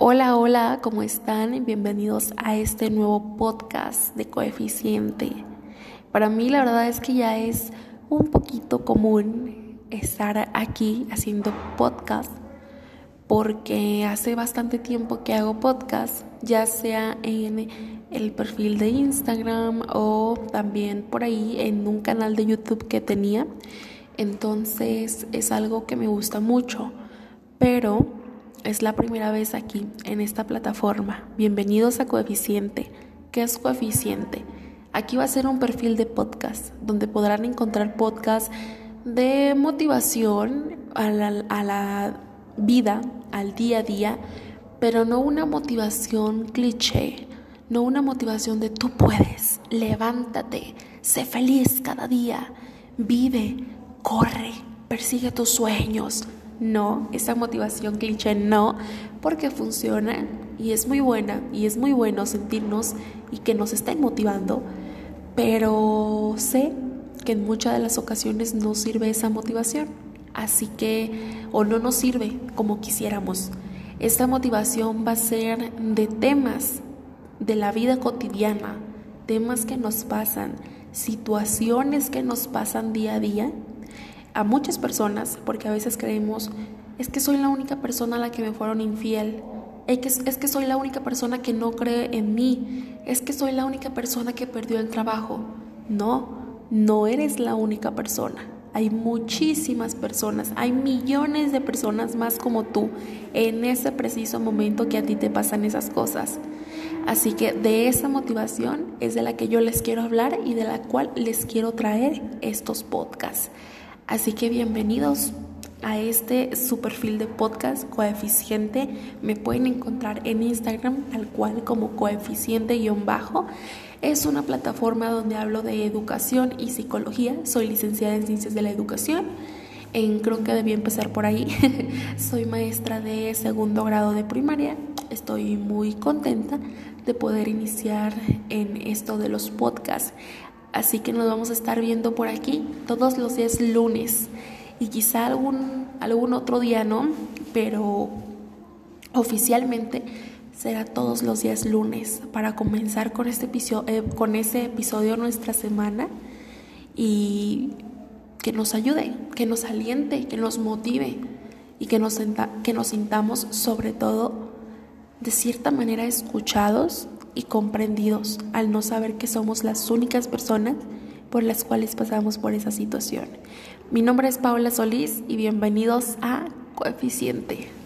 Hola, hola, ¿cómo están? Bienvenidos a este nuevo podcast de coeficiente. Para mí la verdad es que ya es un poquito común estar aquí haciendo podcast porque hace bastante tiempo que hago podcast, ya sea en el perfil de Instagram o también por ahí en un canal de YouTube que tenía. Entonces es algo que me gusta mucho, pero es la primera vez aquí, en esta plataforma. Bienvenidos a Coeficiente. ¿Qué es Coeficiente? Aquí va a ser un perfil de podcast, donde podrán encontrar podcasts de motivación a la, vida, al día a día, pero no una motivación cliché, no una motivación de tú puedes, levántate, sé feliz cada día, vive, corre, persigue tus sueños, no, esa motivación cliché no, porque funciona y es muy buena y es muy bueno sentirnos y que nos estén motivando, pero sé que en muchas de las ocasiones no sirve esa motivación, así que o no nos sirve como quisiéramos. Esta motivación va a ser de temas de la vida cotidiana, temas que nos pasan, situaciones que nos pasan día a día a muchas personas, porque a veces creemos, es que soy la única persona a la que me fueron infiel, es que, es que soy la única persona que no cree en mí, es que soy la única persona que perdió el trabajo. No, no eres la única persona. Hay muchísimas personas, hay millones de personas más como tú en ese preciso momento que a ti te pasan esas cosas. Así que de esa motivación es de la que yo les quiero hablar y de la cual les quiero traer estos podcasts. Así que bienvenidos a este su perfil de podcast coeficiente. Me pueden encontrar en Instagram tal cual como coeficiente-bajo. Es una plataforma donde hablo de educación y psicología. Soy licenciada en ciencias de la educación. En, creo que debí empezar por ahí. Soy maestra de segundo grado de primaria. Estoy muy contenta de poder iniciar en esto de los podcasts. Así que nos vamos a estar viendo por aquí todos los días lunes. Y quizá algún, algún otro día no, pero oficialmente será todos los días lunes para comenzar con, este episodio, eh, con ese episodio nuestra semana y que nos ayude, que nos aliente, que nos motive y que nos, que nos sintamos sobre todo de cierta manera escuchados y comprendidos al no saber que somos las únicas personas por las cuales pasamos por esa situación. Mi nombre es Paula Solís y bienvenidos a Coeficiente.